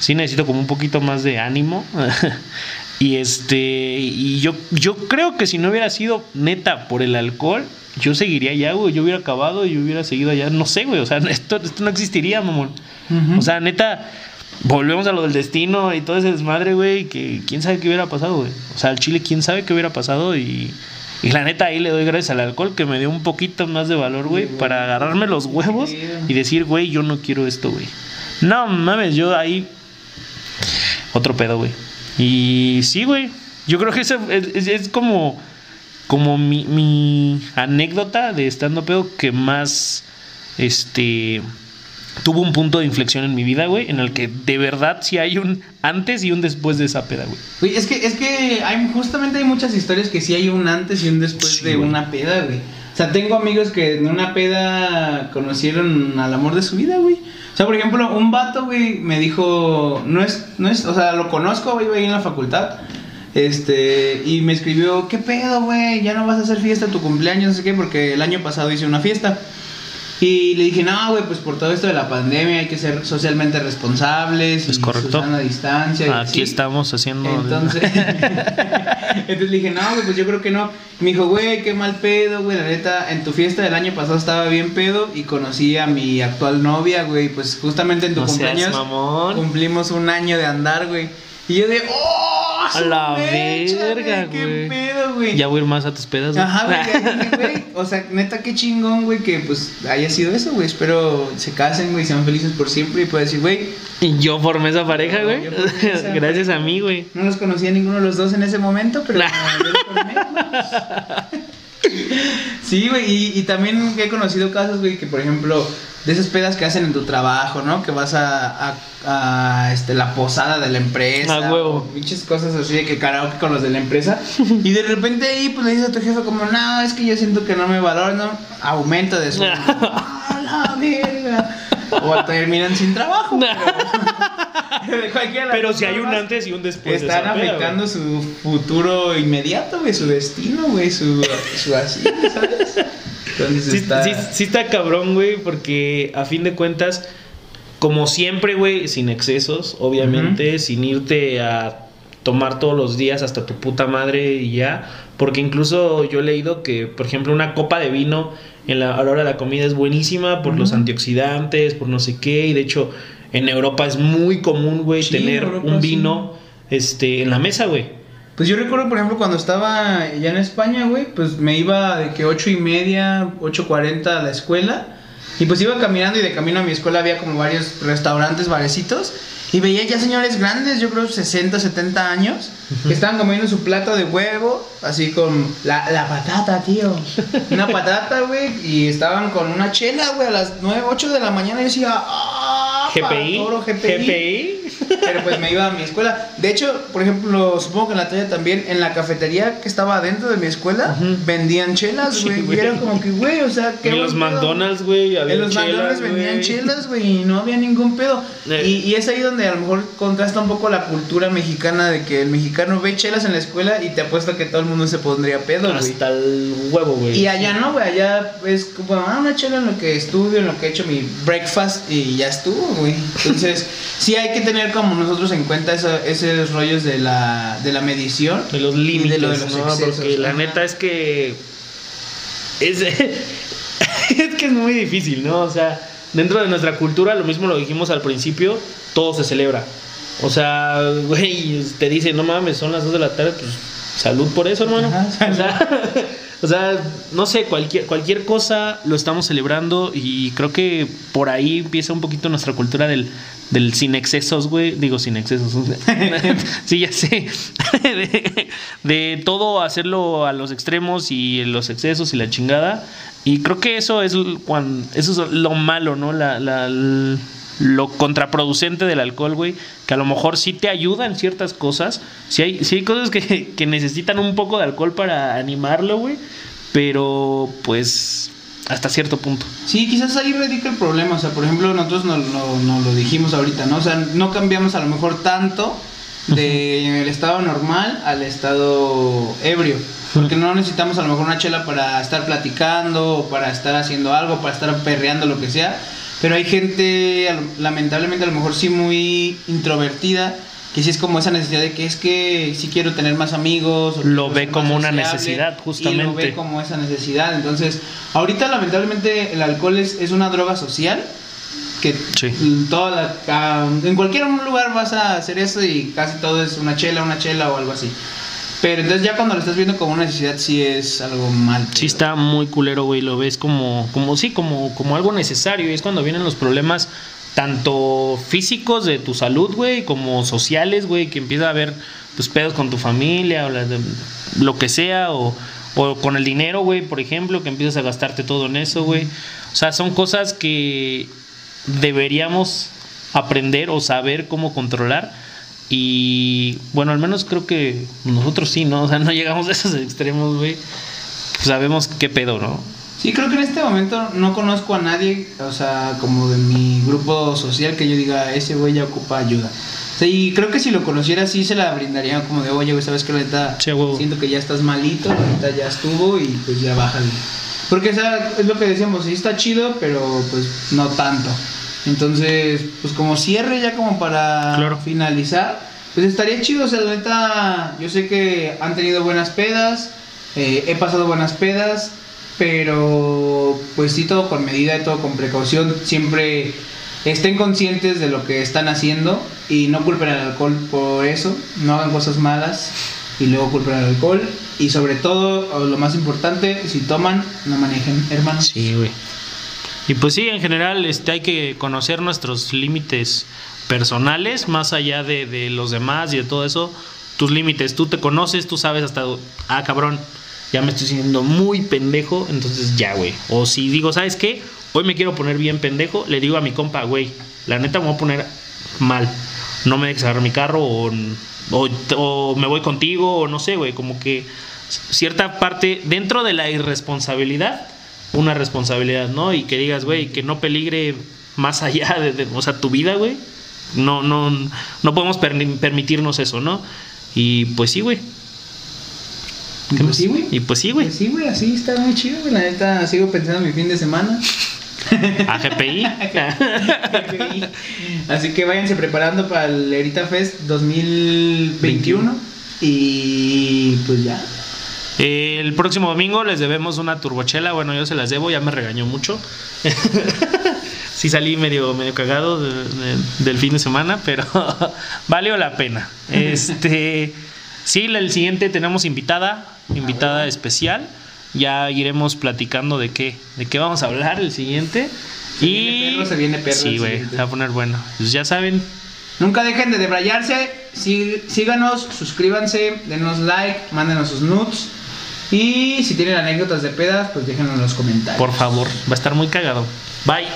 sí necesito como un poquito más de ánimo. Y este, y yo, yo creo que si no hubiera sido neta por el alcohol, yo seguiría allá, güey. Yo hubiera acabado y yo hubiera seguido allá. No sé, güey. O sea, esto, esto no existiría, mamón. O sea, neta, volvemos a lo del destino y todo ese desmadre, güey. Que quién sabe qué hubiera pasado, güey. O sea, al Chile, quién sabe qué hubiera pasado. Y, y la neta, ahí le doy gracias al alcohol que me dio un poquito más de valor, güey. Para agarrarme los huevos y decir, güey, yo no quiero esto, güey. No mames, yo ahí. Otro pedo, güey. Y sí, güey. Yo creo que eso es, es- es como, como mi, mi anécdota de estando pedo que más este tuvo un punto de inflexión en mi vida, güey, en el que de verdad sí hay un antes y un después de esa peda, güey. Güey, es que, es que hay, justamente hay muchas historias que sí hay un antes y un después Sí, de güey. una peda, güey. O sea, tengo amigos que en una peda conocieron al amor de su vida, güey. O sea, por ejemplo, un vato, güey, me dijo, no es, no es, o sea, lo conozco, güey, ahí en la facultad. Este, y me escribió, ¿qué pedo, güey? Ya no vas a hacer fiesta tu cumpleaños, no sé qué, porque el año pasado hice una fiesta. Y le dije, no, güey, pues por todo esto de la pandemia hay que ser socialmente responsables. Es y correcto. distancia. Aquí así". estamos haciendo Entonces, entonces le dije, no, güey, pues yo creo que no. Me dijo, güey, qué mal pedo, güey. La neta, en tu fiesta del año pasado estaba bien pedo y conocí a mi actual novia, güey. Pues justamente en tu No seas cumpleaños mamón. cumplimos un año de andar, güey. Y yo de, ¡oh! A la mecha, verga, Qué güey. pedo, güey. ya voy a ir más a tus pedas, güey. Ajá, güey. O sea, neta, qué chingón, güey, que pues haya sido eso, güey. Espero se casen, güey, sean felices por siempre y pueda decir, güey, Y yo formé esa pareja, güey. Gracias a mí, güey. No los conocía ninguno de los dos en ese momento, pero yo los formé. Sí, güey, y, y también he conocido casos, güey, que por ejemplo, de esas pedas que hacen en tu trabajo, ¿no? Que vas a, a, a, este, la posada de la empresa. A huevo. Pinches cosas así de que karaoke con los de la empresa. y de repente ahí, pues le dices a tu jefe, como, no, es que yo siento que no me valoran, ¿no? Aumento de sueldo. ¡Ah, la! O terminan sin trabajo. Pero, si hay un antes y un después de Están afectando su futuro inmediato, güey, su destino, güey, su, su así, ¿sabes? Entonces Sí, está... sí, sí está cabrón, güey, porque a fin de cuentas, como siempre, güey, sin excesos, obviamente, sin irte a tomar todos los días hasta tu puta madre y ya, porque incluso yo he leído que, por ejemplo, una copa de vino en la, a la hora de la comida es buenísima por los antioxidantes, por no sé qué, y de hecho en Europa es muy común, güey, Sí, tener Europa un sí. vino este, en la mesa, güey. Pues yo recuerdo, por ejemplo, cuando estaba ya en España, güey, pues me iba de que ocho y media, 8.40 a la escuela. Y pues iba caminando y de camino a mi escuela había como varios restaurantes, barecitos. Y veía ya señores grandes, yo creo 60, 70 años, que estaban comiendo su plato de huevo, así con la, la patata, tío. Una patata, güey, y estaban con una chela, güey, a las 9, 8 de la mañana. Y yo decía, ¡ah! GPI, GPI. Pero pues me iba a mi escuela. De hecho, por ejemplo, supongo que en la talla también, en la cafetería que estaba dentro de mi escuela, vendían chelas, güey. y era como que, güey, o sea, qué En los pedo. McDonald's, güey, había En los chelas, McDonald's vendían güey. chelas, güey, y no había ningún pedo. Eh. Y, y es ahí donde a lo mejor contrasta un poco la cultura mexicana de que el mexicano ve chelas en la escuela y te apuesto que todo el mundo se pondría pedo, güey. Hasta el huevo, güey. Y allá no, güey, allá es como, ah, una chela en lo que estudio, en lo que he hecho mi breakfast y ya estuvo, güey. Entonces, sí hay que tener como nosotros en cuenta eso- esos rollos de la, de la medición. de los límites, de lo de los ¿no? excesos, Porque la neta es que es, es que es muy difícil, ¿no? O sea, dentro de nuestra cultura, lo mismo lo dijimos al principio, todo se celebra. O sea, güey, te dice, no mames, son las 2 de la tarde, pues salud por eso, hermano. Ajá, o, sea, o sea, no sé, cualquier, cualquier cosa lo estamos celebrando y creo que por ahí empieza un poquito nuestra cultura del, del sin excesos, güey. Digo, sin excesos. sí, ya sé. de, de todo hacerlo a los extremos y los excesos y la chingada. Y creo que eso es, eso es lo malo, ¿no? La, la- l- lo contraproducente del alcohol, güey. Que a lo mejor sí te ayuda en ciertas cosas. Sí hay, sí hay cosas que, que necesitan un poco de alcohol para animarlo, güey. Pero, pues, hasta cierto punto. Sí, quizás ahí radica el problema. O sea, por ejemplo, nosotros no, no- no lo dijimos ahorita, ¿no? O sea, no cambiamos a lo mejor tanto del estado normal al estado ebrio. Porque no necesitamos a lo mejor una chela para estar platicando, o para estar haciendo algo, para estar perreando, lo que sea. Pero hay gente, lamentablemente, a lo mejor sí muy introvertida, que sí es como esa necesidad de que es que si quiero tener más amigos. lo ve como una necesidad, justamente. Y lo ve como esa necesidad. Entonces, ahorita lamentablemente el alcohol es, es una droga social que toda en cualquier lugar vas a hacer eso y casi todo es una chela, una chela o algo así. Pero entonces ya cuando lo estás viendo como una necesidad sí es algo mal. Sí está muy culero, güey, lo ves como como sí, como como algo necesario y es cuando vienen los problemas tanto físicos de tu salud, güey, como sociales, güey, que empieza a haber pues pedos con tu familia o lo que sea o o con el dinero, güey, por ejemplo, que empiezas a gastarte todo en eso, güey. O sea, son cosas que deberíamos aprender o saber cómo controlar. Y bueno, al menos creo que nosotros sí, ¿no? O sea, no llegamos a esos extremos, güey. sabemos qué pedo, ¿no? Sí, creo que en este momento no conozco a nadie, o sea, como de mi grupo social que yo diga, ese güey ya ocupa ayuda. O sea, y creo que si lo conociera sí se la brindaría como de, oye, güey, sabes que ahorita siento que ya estás malito, ahorita ya estuvo y pues ya bájale. Porque, o sea, es lo que decíamos, sí está chido, pero pues no tanto. Entonces, pues como cierre ya como para finalizar, pues estaría chido, o sea, la neta, yo sé que han tenido buenas pedas, eh, he pasado buenas pedas, pero pues sí todo con medida y todo con precaución, siempre estén conscientes de lo que están haciendo y no culpen al alcohol por eso, no hagan cosas malas y luego culpen al alcohol y sobre todo, lo más importante, si toman, no manejen, hermanos. Sí, güey. Y pues sí, en general este, hay que conocer nuestros límites personales, más allá de, de los demás y de todo eso. Tus límites, tú te conoces, tú sabes hasta, ah, cabrón, ya me estoy sintiendo muy pendejo, entonces ya, güey. O si digo, ¿sabes qué? Hoy me quiero poner bien pendejo, le digo a mi compa, güey, la neta me voy a poner mal. No me dejes agarrar mi carro o, o, me voy contigo o no sé, güey. Como que cierta parte dentro de la irresponsabilidad una responsabilidad, ¿no? Y que digas, güey, que no peligre más allá de, o sea, tu vida, güey. No, no, no podemos permitirnos eso, ¿no? Y pues sí, güey. ¿Qué pues sí, güey. Y pues sí, güey. Pues sí, güey, así está muy chido, güey. La neta, sigo pensando en mi fin de semana. A GPI. Así que váyanse preparando para el Erita Fest 2021. Y pues ya. El próximo domingo les debemos una turbochela. Bueno, yo se las debo, ya me regañó mucho. sí salí medio, medio cagado del fin de semana, pero valió la pena. Este, sí, el siguiente tenemos invitada, invitada especial. Ya iremos platicando de qué, de qué vamos a hablar el siguiente. Se y viene perro, se viene perro. Sí, güey, va a poner bueno. Pues ya saben. Nunca dejen de debrayarse. Sí, síganos, suscríbanse, denos like, mándenos sus nudes. Y si tienen anécdotas de pedas, pues déjenlo en los comentarios. Por favor, va a estar muy cagado. Bye.